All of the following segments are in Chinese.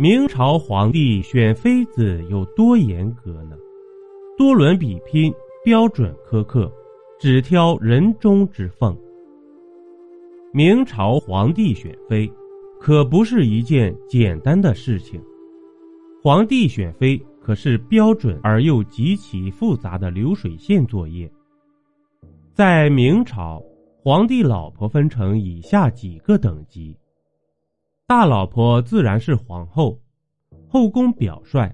明朝皇帝选妃子有多严格呢？多轮比拼，标准苛刻，只挑人中之凤。明朝皇帝选妃，可不是一件简单的事情。皇帝选妃可是标准而又极其复杂的流水线作业。在明朝，皇帝老婆分成以下几个等级。大老婆自然是皇后，后宫表率，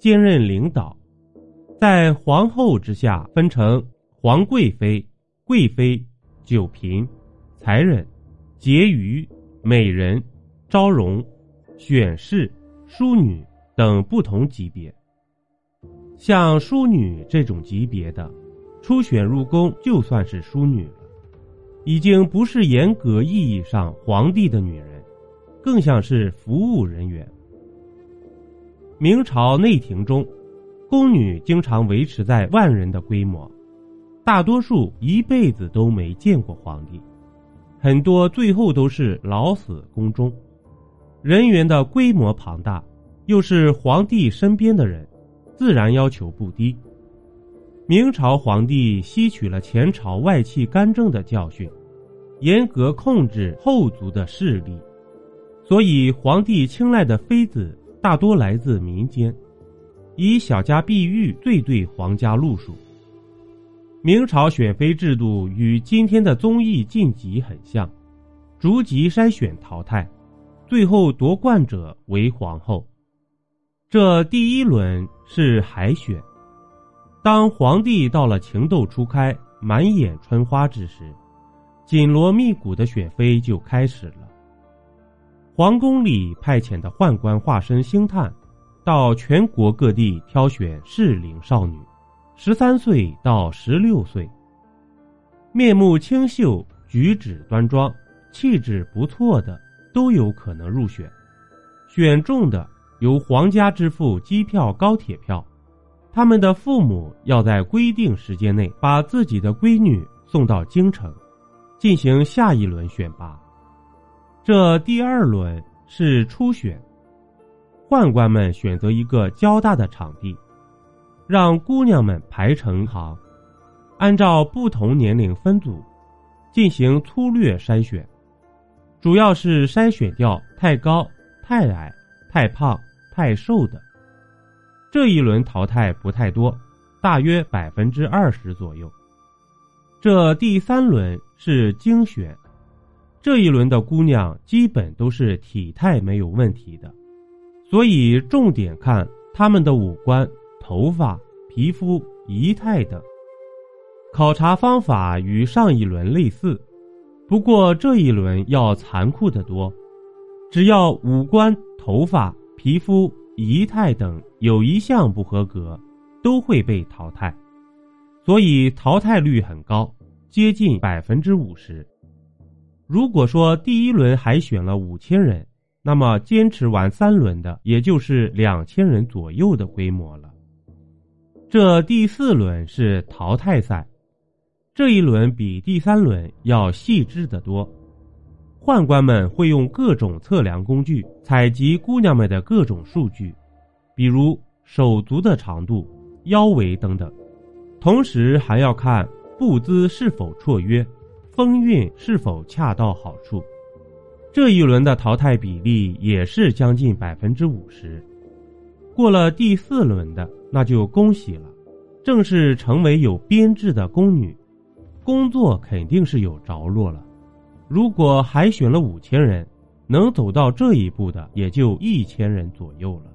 兼任领导。在皇后之下，分成皇贵妃、贵妃、九嫔、才人、婕妤、美人、昭容、选侍、淑女等不同级别。像淑女这种级别的，初选入宫就算是淑女了，已经不是严格意义上皇帝的女人。更像是服务人员。明朝内廷中，宫女经常维持在万人的规模，大多数一辈子都没见过皇帝，很多最后都是老死宫中。人员的规模庞大，又是皇帝身边的人，自然要求不低。明朝皇帝吸取了前朝外戚干政的教训，严格控制后族的势力。所以，皇帝青睐的妃子大多来自民间，以小家碧玉最对皇家路数。明朝选妃制度与今天的综艺晋级很像，逐级筛选淘汰，最后夺冠者为皇后。这第一轮是海选，当皇帝到了情窦初开、满眼春花之时，紧锣密鼓的选妃就开始了。皇宫里派遣的宦官化身星探，到全国各地挑选适龄少女，十三岁到十六岁，面目清秀、举止端庄、气质不错的都有可能入选。选中的由皇家支付机票、高铁票，他们的父母要在规定时间内把自己的闺女送到京城，进行下一轮选拔。这第二轮是初选，宦官们选择一个较大的场地，让姑娘们排成行，按照不同年龄分组，进行粗略筛选，主要是筛选掉太高、太矮、太胖、太瘦的。这一轮淘汰不太多，大约百分之二十左右。这第三轮是精选。这一轮的姑娘基本都是体态没有问题的，所以重点看她们的五官、头发、皮肤、仪态等。考察方法与上一轮类似，不过这一轮要残酷得多。只要五官、头发、皮肤、仪态等有一项不合格，都会被淘汰，所以淘汰率很高，接近百分之五十。如果说第一轮海选了五千人，那么坚持完三轮的也就是两千人左右的规模了。这第四轮是淘汰赛，这一轮比第三轮要细致得多。宦官们会用各种测量工具采集姑娘们的各种数据，比如手足的长度、腰围等等，同时还要看步姿是否绰约。风韵是否恰到好处？这一轮的淘汰比例也是将近百分之五十。过了第四轮的，那就恭喜了，正式成为有编制的宫女，工作肯定是有着落了。如果海选了五千人，能走到这一步的也就一千人左右了。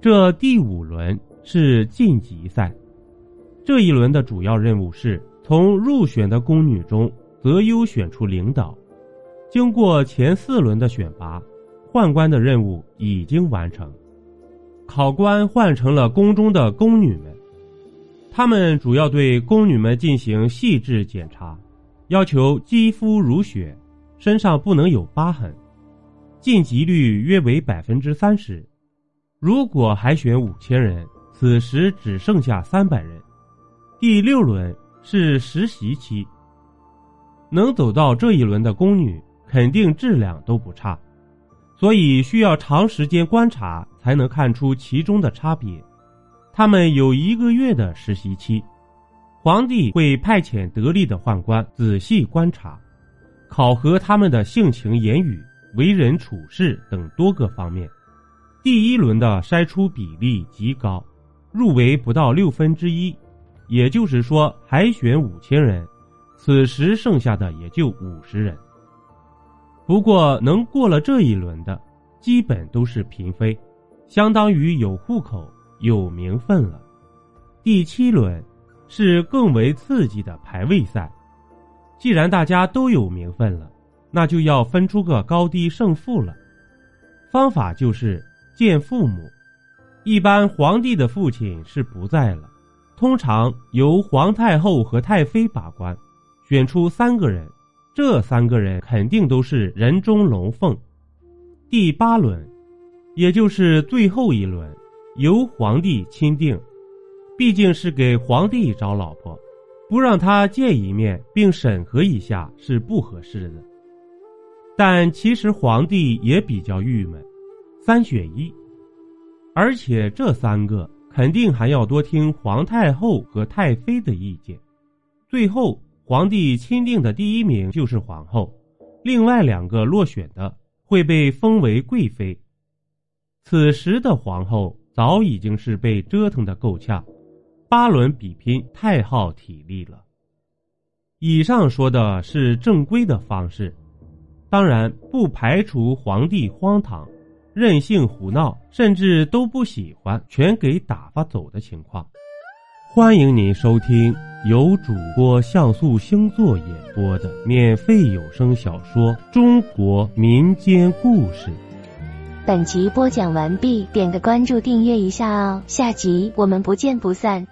这第五轮是晋级赛，这一轮的主要任务是。从入选的宫女中择优选出领导，经过前四轮的选拔，宦官的任务已经完成。考官换成了宫中的宫女们，他们主要对宫女们进行细致检查，要求肌肤如雪，身上不能有疤痕，晋级率约为百分之三十。如果海选五千人，此时只剩下三百人，第六轮。是实习期，能走到这一轮的宫女肯定质量都不差，所以需要长时间观察才能看出其中的差别。他们有一个月的实习期，皇帝会派遣得力的宦官仔细观察，考核他们的性情、言语、为人处事等多个方面。第一轮的筛出比例极高，入围不到六分之一，也就是说，海选五千人，此时剩下的也就五十人。不过，能过了这一轮的，基本都是嫔妃，相当于有户口、有名分了。第七轮是更为刺激的排位赛，既然大家都有名分了，那就要分出个高低胜负了。方法就是见父母，一般皇帝的父亲是不在了，通常由皇太后和太妃把关，选出三个人。这三个人肯定都是人中龙凤。第八轮，也就是最后一轮，由皇帝钦定。毕竟是给皇帝找老婆，不让他见一面并审核一下是不合适的。但其实皇帝也比较郁闷，三选一，而且这三个肯定还要多听皇太后和太妃的意见。最后。皇帝钦定的第一名就是皇后，另外两个落选的会被封为贵妃。此时的皇后早已经是被折腾的够呛，八轮比拼太耗体力了。以上说的是正规的方式，当然不排除皇帝荒唐、任性胡闹，甚至都不喜欢，全给打发走的情况。欢迎您收听。由主播像素星座演播的免费有声小说《中国民间故事》。本集播讲完毕，点个关注，订阅一下哦，下集我们不见不散。